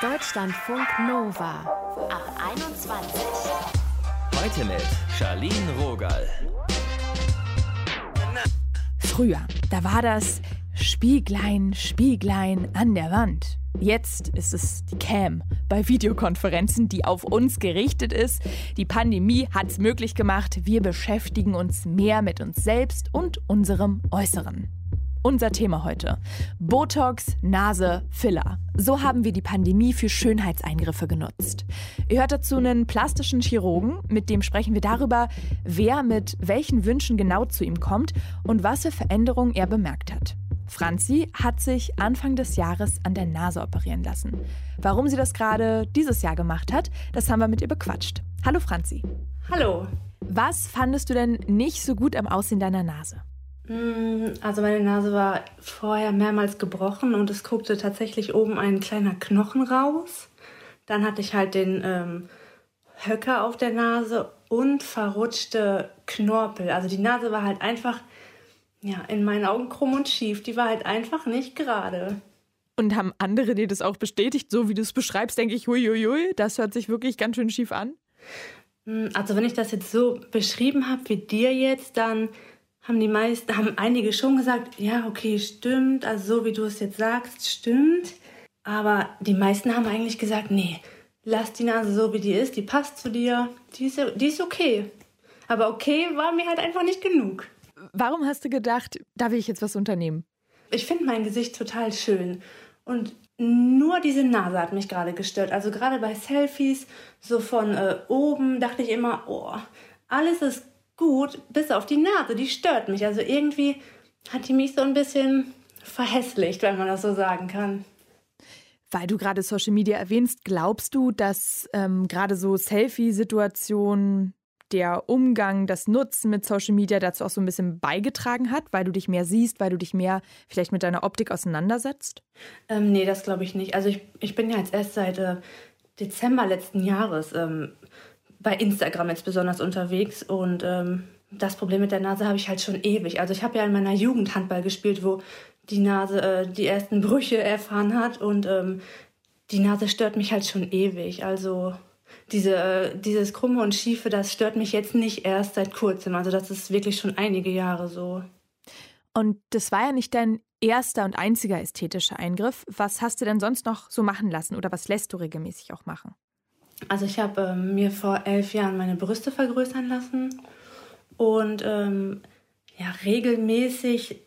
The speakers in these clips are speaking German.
Deutschlandfunk Nova ab 21. Heute mit Charlene Rogal. Früher, da war das Spieglein, Spieglein an der Wand. Jetzt ist es die Cam bei Videokonferenzen, die auf uns gerichtet ist. Die Pandemie hat es möglich gemacht. Wir beschäftigen uns mehr mit uns selbst und unserem Äußeren. Unser Thema heute. Botox, Nase, Filler. So haben wir die Pandemie für Schönheitseingriffe genutzt. Ihr hört dazu einen plastischen Chirurgen, mit dem sprechen wir darüber, wer mit welchen Wünschen genau zu ihm kommt und was für Veränderungen er bemerkt hat. Franzi hat sich Anfang des Jahres an der Nase operieren lassen. Warum sie das gerade dieses Jahr gemacht hat, das haben wir mit ihr bequatscht. Hallo Franzi. Hallo. Was fandest du denn nicht so gut am Aussehen deiner Nase? Mm, also meine Nase war vorher mehrmals gebrochen und es guckte tatsächlich oben ein kleiner Knochen raus. Dann hatte ich halt den ähm, Höcker auf der Nase und verrutschte Knorpel. Also die Nase war halt einfach ja, in meinen Augen krumm und schief. Die war halt einfach nicht gerade. Und haben andere dir das auch bestätigt, so wie du es beschreibst, denke ich, huiuiui, das hört sich wirklich ganz schön schief an. Hm, also wenn ich das jetzt so beschrieben habe wie dir jetzt, dann haben die meisten, haben einige schon gesagt, ja, okay, stimmt, also so wie du es jetzt sagst, stimmt. Aber die meisten haben eigentlich gesagt, nee, lass die Nase so wie die ist, die passt zu dir, die ist, die ist okay. Aber okay war mir halt einfach nicht genug. Warum hast du gedacht, da will ich jetzt was unternehmen? Ich finde mein Gesicht total schön. Und nur diese Nase hat mich gerade gestört. Also gerade bei Selfies, so von äh, oben, dachte ich immer, oh, alles ist gut, bis auf die Nase, die stört mich. Also irgendwie hat die mich so ein bisschen verhässlicht, wenn man das so sagen kann. Weil du gerade Social Media erwähnst, glaubst du, dass ähm, gerade so Selfie-Situationen der Umgang, das Nutzen mit Social Media dazu auch so ein bisschen beigetragen hat, weil du dich mehr siehst, weil du dich mehr vielleicht mit deiner Optik auseinandersetzt? Ähm, nee, das glaube ich nicht. Also ich, ich bin ja jetzt erst seit äh, Dezember letzten Jahres ähm, bei Instagram jetzt besonders unterwegs und ähm, das Problem mit der Nase habe ich halt schon ewig. Also ich habe ja in meiner Jugend Handball gespielt, wo die Nase äh, die ersten Brüche erfahren hat und ähm, die Nase stört mich halt schon ewig. Also diese, dieses Krumme und Schiefe, das stört mich jetzt nicht erst seit kurzem. Also das ist wirklich schon einige Jahre so. Und das war ja nicht dein erster und einziger ästhetischer Eingriff. Was hast du denn sonst noch so machen lassen oder was lässt du regelmäßig auch machen? Also ich habe ähm, mir vor elf Jahren meine Brüste vergrößern lassen und ähm, ja, regelmäßig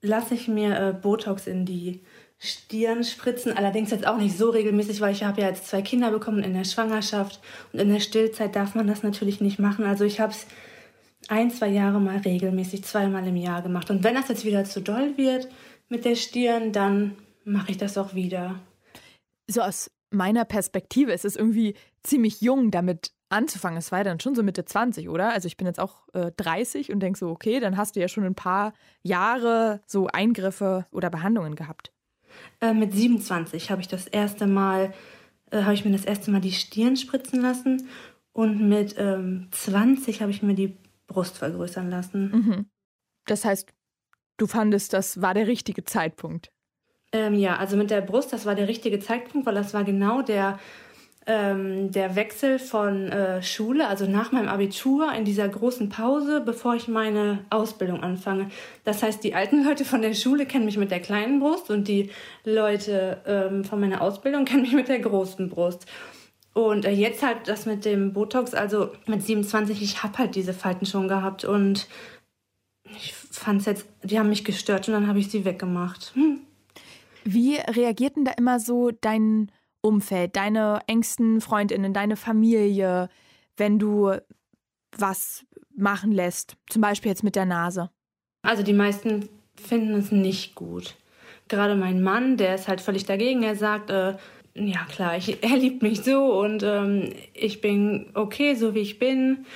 lasse ich mir äh, Botox in die Stirn spritzen. Allerdings jetzt auch nicht so regelmäßig, weil ich habe ja jetzt zwei Kinder bekommen in der Schwangerschaft und in der Stillzeit darf man das natürlich nicht machen. Also ich habe es ein, zwei Jahre mal regelmäßig, zweimal im Jahr gemacht. Und wenn das jetzt wieder zu doll wird mit der Stirn, dann mache ich das auch wieder. So aus meiner Perspektive ist es irgendwie ziemlich jung, damit anzufangen. Es war ja dann schon so Mitte 20, oder? Also ich bin jetzt auch äh, 30 und denke so, okay, dann hast du ja schon ein paar Jahre so Eingriffe oder Behandlungen gehabt. Äh, mit 27 habe ich das erste Mal, äh, habe ich mir das erste Mal die Stirn spritzen lassen und mit ähm, 20 habe ich mir die Brust vergrößern lassen. Mhm. Das heißt, du fandest, das war der richtige Zeitpunkt. Ähm, ja, also mit der Brust, das war der richtige Zeitpunkt, weil das war genau der ähm, der Wechsel von äh, Schule, also nach meinem Abitur, in dieser großen Pause, bevor ich meine Ausbildung anfange. Das heißt, die alten Leute von der Schule kennen mich mit der kleinen Brust und die Leute ähm, von meiner Ausbildung kennen mich mit der großen Brust. Und äh, jetzt halt das mit dem Botox, also mit 27, ich habe halt diese Falten schon gehabt und ich fand es jetzt, die haben mich gestört und dann habe ich sie weggemacht. Hm. Wie reagierten da immer so dein Umfeld, deine engsten Freundinnen, deine Familie, wenn du was machen lässt, zum Beispiel jetzt mit der Nase? Also die meisten finden es nicht gut. Gerade mein Mann, der ist halt völlig dagegen. Er sagt, äh, ja klar, ich, er liebt mich so und ähm, ich bin okay, so wie ich bin.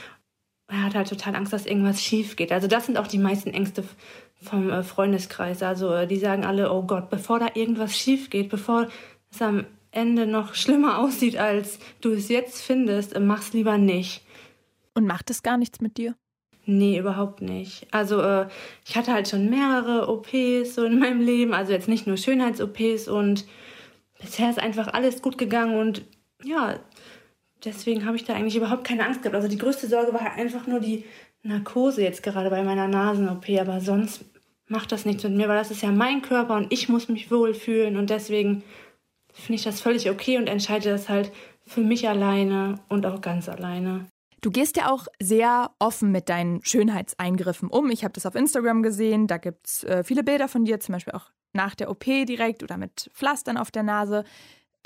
Er hat halt total Angst, dass irgendwas schief geht. Also das sind auch die meisten Ängste vom äh, Freundeskreis. Also äh, die sagen alle, oh Gott, bevor da irgendwas schief geht, bevor es am Ende noch schlimmer aussieht, als du es jetzt findest, mach's lieber nicht. Und macht es gar nichts mit dir? Nee, überhaupt nicht. Also äh, ich hatte halt schon mehrere OPs so in meinem Leben, also jetzt nicht nur Schönheits-OPs und bisher ist einfach alles gut gegangen und ja, deswegen habe ich da eigentlich überhaupt keine Angst gehabt. Also die größte Sorge war halt einfach nur die Narkose jetzt gerade bei meiner Nasen-OP, aber sonst macht das nichts mit mir, weil das ist ja mein Körper und ich muss mich wohlfühlen und deswegen finde ich das völlig okay und entscheide das halt für mich alleine und auch ganz alleine. Du gehst ja auch sehr offen mit deinen Schönheitseingriffen um. Ich habe das auf Instagram gesehen. Da gibt es äh, viele Bilder von dir, zum Beispiel auch nach der OP direkt oder mit Pflastern auf der Nase.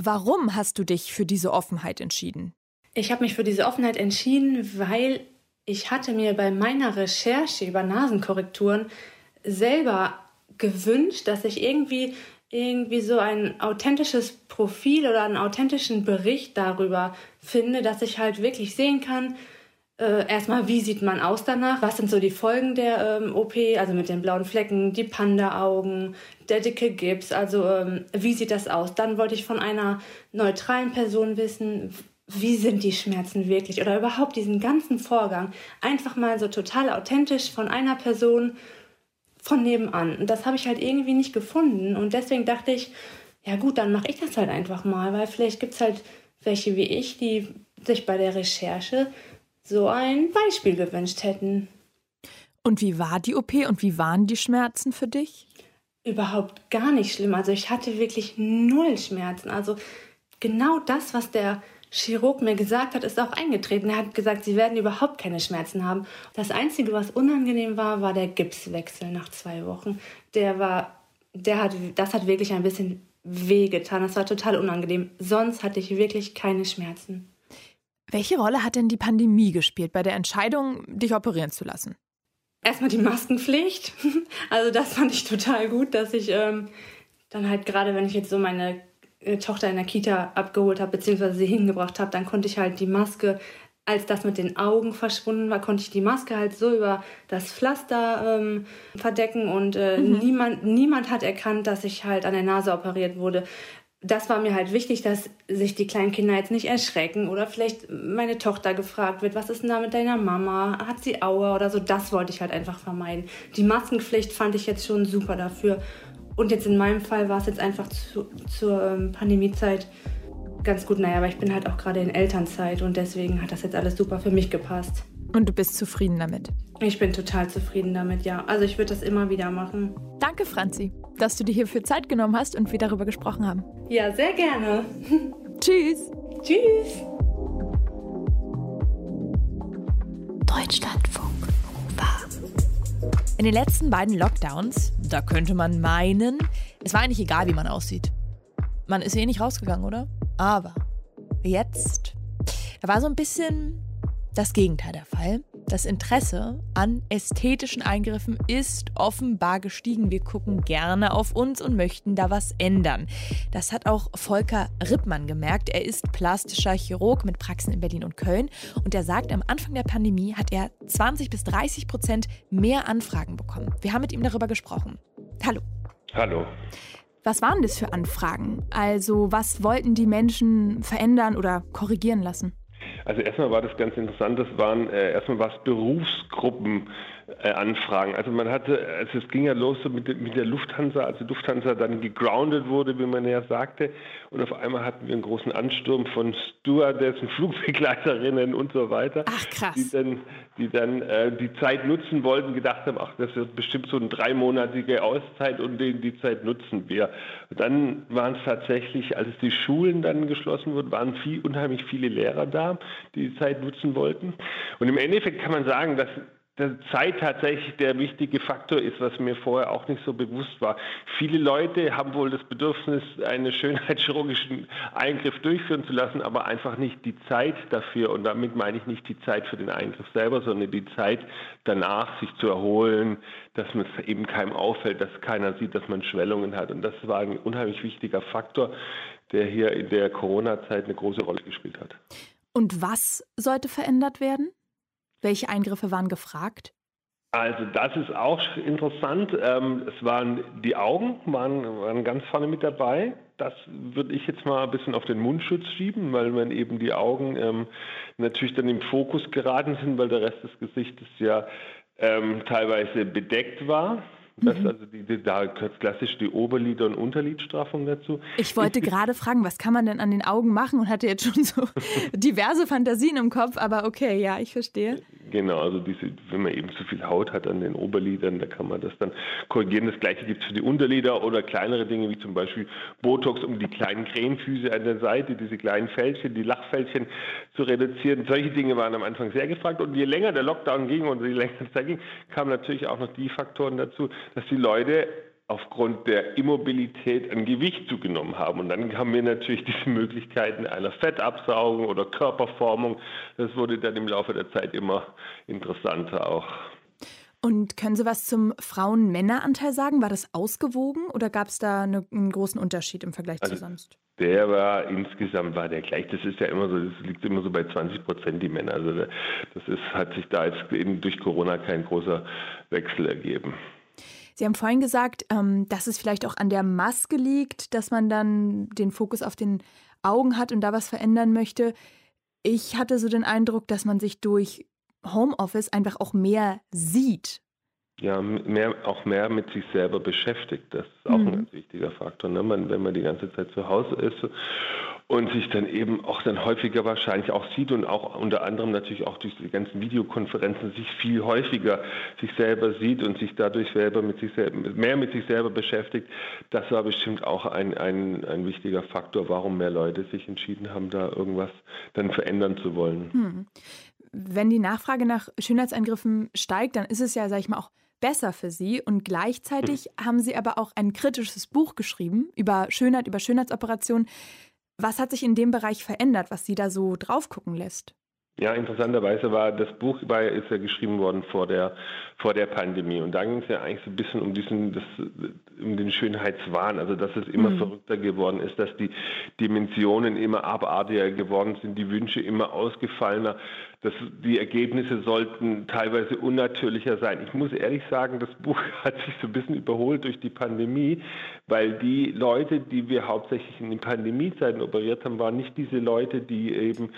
Warum hast du dich für diese Offenheit entschieden? Ich habe mich für diese Offenheit entschieden, weil ich hatte mir bei meiner Recherche über Nasenkorrekturen selber gewünscht, dass ich irgendwie irgendwie so ein authentisches Profil oder einen authentischen Bericht darüber finde, dass ich halt wirklich sehen kann, äh, erstmal, wie sieht man aus danach? Was sind so die Folgen der ähm, OP? Also mit den blauen Flecken, die Panda-Augen, der dicke Gips. Also ähm, wie sieht das aus? Dann wollte ich von einer neutralen Person wissen, wie sind die Schmerzen wirklich? Oder überhaupt diesen ganzen Vorgang. Einfach mal so total authentisch von einer Person von nebenan. Und das habe ich halt irgendwie nicht gefunden. Und deswegen dachte ich, ja gut, dann mache ich das halt einfach mal, weil vielleicht gibt es halt welche wie ich, die sich bei der Recherche so ein Beispiel gewünscht hätten. Und wie war die OP und wie waren die Schmerzen für dich? Überhaupt gar nicht schlimm. Also ich hatte wirklich null Schmerzen. Also genau das, was der Chirurg mir gesagt hat, ist auch eingetreten. Er hat gesagt, sie werden überhaupt keine Schmerzen haben. Das Einzige, was unangenehm war, war der Gipswechsel nach zwei Wochen. Der war, der hat, das hat wirklich ein bisschen wehgetan. Das war total unangenehm. Sonst hatte ich wirklich keine Schmerzen. Welche Rolle hat denn die Pandemie gespielt bei der Entscheidung, dich operieren zu lassen? Erstmal die Maskenpflicht. Also das fand ich total gut, dass ich ähm, dann halt gerade, wenn ich jetzt so meine Tochter in der Kita abgeholt habe, beziehungsweise sie hingebracht habe, dann konnte ich halt die Maske, als das mit den Augen verschwunden war, konnte ich die Maske halt so über das Pflaster ähm, verdecken und äh, mhm. niemand, niemand hat erkannt, dass ich halt an der Nase operiert wurde. Das war mir halt wichtig, dass sich die kleinen Kinder jetzt nicht erschrecken oder vielleicht meine Tochter gefragt wird, was ist denn da mit deiner Mama? Hat sie Aua oder so? Das wollte ich halt einfach vermeiden. Die Maskenpflicht fand ich jetzt schon super dafür. Und jetzt in meinem Fall war es jetzt einfach zu, zur ähm, Pandemiezeit ganz gut. Naja, aber ich bin halt auch gerade in Elternzeit und deswegen hat das jetzt alles super für mich gepasst. Und du bist zufrieden damit? Ich bin total zufrieden damit, ja. Also ich würde das immer wieder machen. Danke, Franzi, dass du dir hierfür Zeit genommen hast und wir darüber gesprochen haben. Ja, sehr gerne. Tschüss. Tschüss. Deutschlandfunk Nova. In den letzten beiden Lockdowns, da könnte man meinen, es war eigentlich egal, wie man aussieht. Man ist eh nicht rausgegangen, oder? Aber jetzt, da war so ein bisschen das Gegenteil der Fall. Das Interesse an ästhetischen Eingriffen ist offenbar gestiegen. Wir gucken gerne auf uns und möchten da was ändern. Das hat auch Volker Rippmann gemerkt. Er ist plastischer Chirurg mit Praxen in Berlin und Köln. Und er sagt, am Anfang der Pandemie hat er 20 bis 30 Prozent mehr Anfragen bekommen. Wir haben mit ihm darüber gesprochen. Hallo. Hallo. Was waren das für Anfragen? Also was wollten die Menschen verändern oder korrigieren lassen? Also erstmal war das ganz interessant, das waren äh, erstmal was Berufsgruppen äh, Anfragen. Also man hatte, also es ging ja los so mit, mit der Lufthansa, als die Lufthansa dann gegroundet wurde, wie man ja sagte, und auf einmal hatten wir einen großen Ansturm von Stewardessen, Flugbegleiterinnen und so weiter, ach, krass. die dann, die, dann äh, die Zeit nutzen wollten, gedacht haben, ach, das wird bestimmt so eine dreimonatige Auszeit und die, die Zeit nutzen wir. Und dann waren es tatsächlich, als die Schulen dann geschlossen wurden, waren viel, unheimlich viele Lehrer da, die die Zeit nutzen wollten. Und im Endeffekt kann man sagen, dass dass Zeit tatsächlich der wichtige Faktor ist, was mir vorher auch nicht so bewusst war. Viele Leute haben wohl das Bedürfnis, einen schönheitschirurgischen Eingriff durchführen zu lassen, aber einfach nicht die Zeit dafür. Und damit meine ich nicht die Zeit für den Eingriff selber, sondern die Zeit danach, sich zu erholen, dass man es eben keinem auffällt, dass keiner sieht, dass man Schwellungen hat. Und das war ein unheimlich wichtiger Faktor, der hier in der Corona-Zeit eine große Rolle gespielt hat. Und was sollte verändert werden? Welche Eingriffe waren gefragt? Also das ist auch interessant. Ähm, es waren die Augen waren, waren ganz vorne mit dabei. Das würde ich jetzt mal ein bisschen auf den Mundschutz schieben, weil man eben die Augen ähm, natürlich dann im Fokus geraten sind, weil der Rest des Gesichtes ja ähm, teilweise bedeckt war. Das, mhm. also die, die, da gehört klassisch die Oberlider- und Unterlidstraffung dazu. Ich wollte gerade fragen, was kann man denn an den Augen machen und hatte jetzt schon so diverse Fantasien im Kopf, aber okay, ja, ich verstehe. Genau, also diese, wenn man eben zu viel Haut hat an den Oberlidern, da kann man das dann korrigieren. Das gleiche gibt es für die Unterlider oder kleinere Dinge wie zum Beispiel Botox, um die kleinen Krähenfüße an der Seite, diese kleinen Fältchen, die Lachfältchen zu reduzieren. Solche Dinge waren am Anfang sehr gefragt und je länger der Lockdown ging und je länger es da ging, kamen natürlich auch noch die Faktoren dazu, dass die Leute aufgrund der Immobilität an Gewicht zugenommen haben. Und dann haben wir natürlich diese Möglichkeiten einer Fettabsaugung oder Körperformung. Das wurde dann im Laufe der Zeit immer interessanter auch. Und können Sie was zum Frauen-Männer-Anteil sagen? War das ausgewogen oder gab es da eine, einen großen Unterschied im Vergleich also, zu sonst? Der war insgesamt war der gleich. Das ist ja immer so, das liegt immer so bei 20 Prozent die Männer. Also das ist, hat sich da jetzt eben durch Corona kein großer Wechsel ergeben. Sie haben vorhin gesagt, ähm, dass es vielleicht auch an der Maske liegt, dass man dann den Fokus auf den Augen hat und da was verändern möchte. Ich hatte so den Eindruck, dass man sich durch Homeoffice einfach auch mehr sieht. Ja, mehr, auch mehr mit sich selber beschäftigt. Das ist auch mhm. ein ganz wichtiger Faktor. Ne? Man, wenn man die ganze Zeit zu Hause ist und sich dann eben auch dann häufiger wahrscheinlich auch sieht und auch unter anderem natürlich auch durch die ganzen Videokonferenzen sich viel häufiger sich selber sieht und sich dadurch selber mit sich selber, mehr mit sich selber beschäftigt, das war bestimmt auch ein, ein, ein wichtiger Faktor, warum mehr Leute sich entschieden haben, da irgendwas dann verändern zu wollen. Hm. Wenn die Nachfrage nach Schönheitseingriffen steigt, dann ist es ja, sag ich mal, auch besser für sie. Und gleichzeitig hm. haben sie aber auch ein kritisches Buch geschrieben über Schönheit, über Schönheitsoperationen. Was hat sich in dem Bereich verändert, was Sie da so drauf gucken lässt? Ja, interessanterweise war das Buch bei, ist ja geschrieben worden vor der, vor der Pandemie. Und da ging es ja eigentlich so ein bisschen um diesen, das, um den Schönheitswahn, also dass es immer mhm. verrückter geworden ist, dass die Dimensionen immer abartiger geworden sind, die Wünsche immer ausgefallener, dass die Ergebnisse sollten teilweise unnatürlicher sein. Ich muss ehrlich sagen, das Buch hat sich so ein bisschen überholt durch die Pandemie, weil die Leute, die wir hauptsächlich in den Pandemiezeiten operiert haben, waren nicht diese Leute, die eben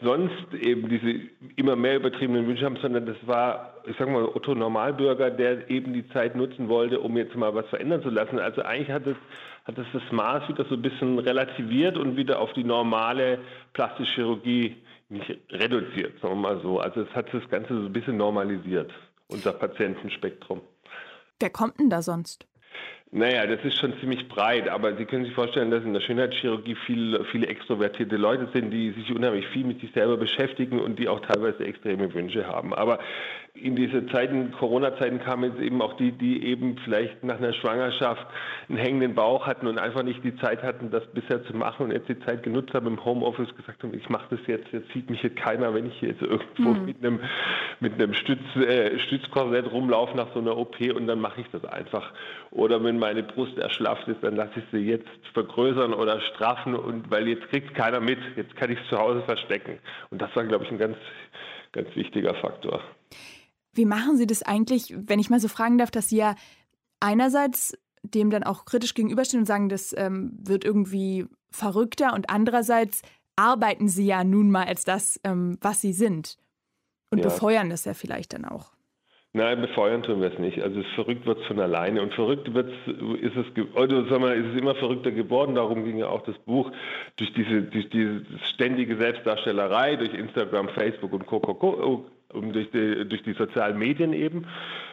sonst eben diese immer mehr übertriebenen Wünsche haben, sondern das war, ich sag mal, Otto Normalbürger, der eben die Zeit nutzen wollte, um jetzt mal was verändern zu lassen. Also eigentlich hat es, hat es das Maß wieder so ein bisschen relativiert und wieder auf die normale plastische Chirurgie nicht reduziert, sagen wir mal so. Also es hat das Ganze so ein bisschen normalisiert, unser Patientenspektrum. Wer kommt denn da sonst? Naja, das ist schon ziemlich breit, aber Sie können sich vorstellen, dass in der Schönheitschirurgie viel, viele extrovertierte Leute sind, die sich unheimlich viel mit sich selber beschäftigen und die auch teilweise extreme Wünsche haben. Aber in diese Zeiten, Corona-Zeiten kamen jetzt eben auch die, die eben vielleicht nach einer Schwangerschaft einen hängenden Bauch hatten und einfach nicht die Zeit hatten, das bisher zu machen und jetzt die Zeit genutzt haben im Homeoffice, gesagt haben, ich mache das jetzt, jetzt sieht mich jetzt keiner, wenn ich jetzt irgendwo mhm. mit einem, mit einem Stütz, äh, Stützkorsett rumlaufe nach so einer OP und dann mache ich das einfach. Oder wenn meine Brust erschlafft ist, dann lasse ich sie jetzt vergrößern oder straffen und weil jetzt kriegt keiner mit, jetzt kann ich es zu Hause verstecken. Und das war, glaube ich, ein ganz, ganz wichtiger Faktor. Wie machen Sie das eigentlich, wenn ich mal so fragen darf, dass Sie ja einerseits dem dann auch kritisch gegenüberstehen und sagen, das ähm, wird irgendwie verrückter und andererseits arbeiten Sie ja nun mal als das, ähm, was Sie sind und ja. befeuern das ja vielleicht dann auch. Nein, befeuern tun wir es nicht. Also verrückt wird es von alleine und verrückt wird's, ist es, oder sagen wir, ist es immer verrückter geworden. Darum ging ja auch das Buch durch diese, durch diese ständige Selbstdarstellerei, durch Instagram, Facebook und Co. Co, Co durch die, durch die sozialen Medien eben.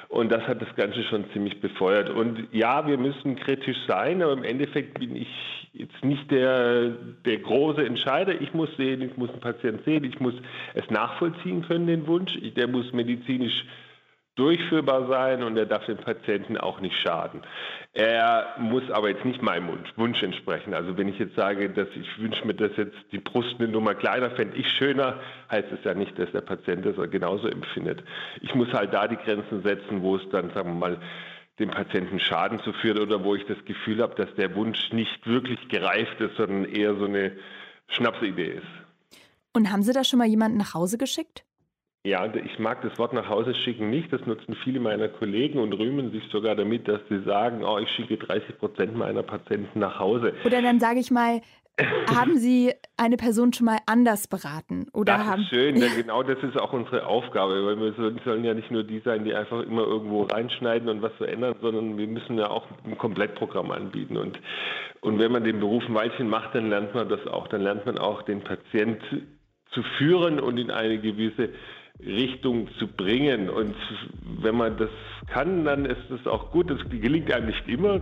Und das hat das Ganze schon ziemlich befeuert. Und ja, wir müssen kritisch sein, aber im Endeffekt bin ich jetzt nicht der, der große Entscheider. Ich muss sehen, ich muss einen Patienten sehen, ich muss es nachvollziehen können, den Wunsch. Der muss medizinisch durchführbar sein und er darf dem Patienten auch nicht schaden. Er muss aber jetzt nicht meinem Wunsch, entsprechen. Also wenn ich jetzt sage, dass ich wünsche mir, dass jetzt die Brust eine Nummer kleiner fände ich schöner, heißt es ja nicht, dass der Patient das genauso empfindet. Ich muss halt da die Grenzen setzen, wo es dann, sagen wir mal, dem Patienten Schaden zuführt oder wo ich das Gefühl habe, dass der Wunsch nicht wirklich gereift ist, sondern eher so eine Schnapsidee ist. Und haben Sie da schon mal jemanden nach Hause geschickt? Ja, ich mag das Wort nach Hause schicken nicht. Das nutzen viele meiner Kollegen und rühmen sich sogar damit, dass sie sagen, oh, ich schicke 30 Prozent meiner Patienten nach Hause. Oder dann sage ich mal, haben Sie eine Person schon mal anders beraten? Oder das haben ist schön, denn genau das ist auch unsere Aufgabe, weil wir sollen ja nicht nur die sein, die einfach immer irgendwo reinschneiden und was verändern, sondern wir müssen ja auch ein Komplettprogramm anbieten. Und, und wenn man den Beruf ein Weilchen macht, dann lernt man das auch. Dann lernt man auch den Patient zu führen und in eine gewisse Richtung zu bringen. Und wenn man das kann, dann ist es auch gut. Das gelingt einem nicht immer.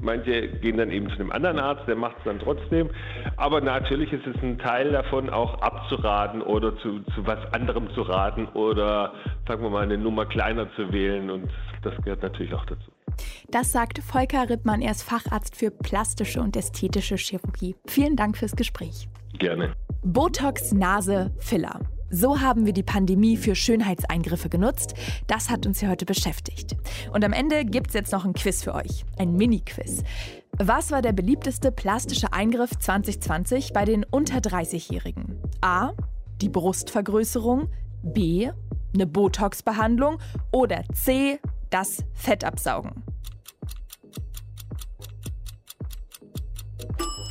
Manche gehen dann eben zu einem anderen Arzt, der macht es dann trotzdem. Aber natürlich ist es ein Teil davon, auch abzuraten oder zu, zu was anderem zu raten oder, sagen wir mal, eine Nummer kleiner zu wählen. Und das gehört natürlich auch dazu. Das sagt Volker Rittmann, er ist Facharzt für plastische und ästhetische Chirurgie. Vielen Dank fürs Gespräch. Gerne. Botox, Nase, Filler. So haben wir die Pandemie für Schönheitseingriffe genutzt. Das hat uns hier heute beschäftigt. Und am Ende gibt es jetzt noch ein Quiz für euch. Ein Mini-Quiz. Was war der beliebteste plastische Eingriff 2020 bei den unter 30-Jährigen? A. Die Brustvergrößerung. B. Eine Botox-Behandlung. Oder C. Das Fettabsaugen.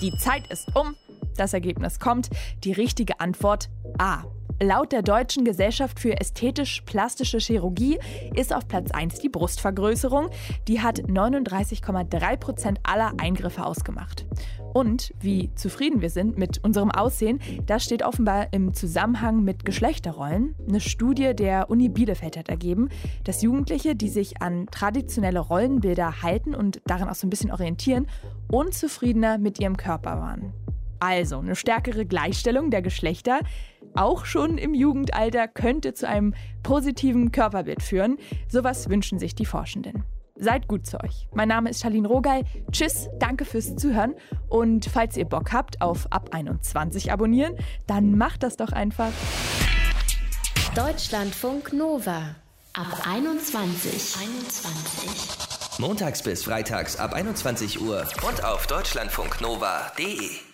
Die Zeit ist um. Das Ergebnis kommt. Die richtige Antwort A. Laut der Deutschen Gesellschaft für ästhetisch-plastische Chirurgie ist auf Platz 1 die Brustvergrößerung. Die hat 39,3 Prozent aller Eingriffe ausgemacht. Und wie zufrieden wir sind mit unserem Aussehen, das steht offenbar im Zusammenhang mit Geschlechterrollen. Eine Studie der Uni Bielefeld hat ergeben, dass Jugendliche, die sich an traditionelle Rollenbilder halten und daran auch so ein bisschen orientieren, unzufriedener mit ihrem Körper waren. Also eine stärkere Gleichstellung der Geschlechter, auch schon im Jugendalter, könnte zu einem positiven Körperbild führen. Sowas wünschen sich die Forschenden. Seid gut zu euch. Mein Name ist Charlene Rogal. Tschüss, danke fürs Zuhören. Und falls ihr Bock habt auf Ab 21 abonnieren, dann macht das doch einfach. Deutschlandfunk Nova. Ab 21. 21. Montags bis freitags ab 21 Uhr und auf deutschlandfunknova.de.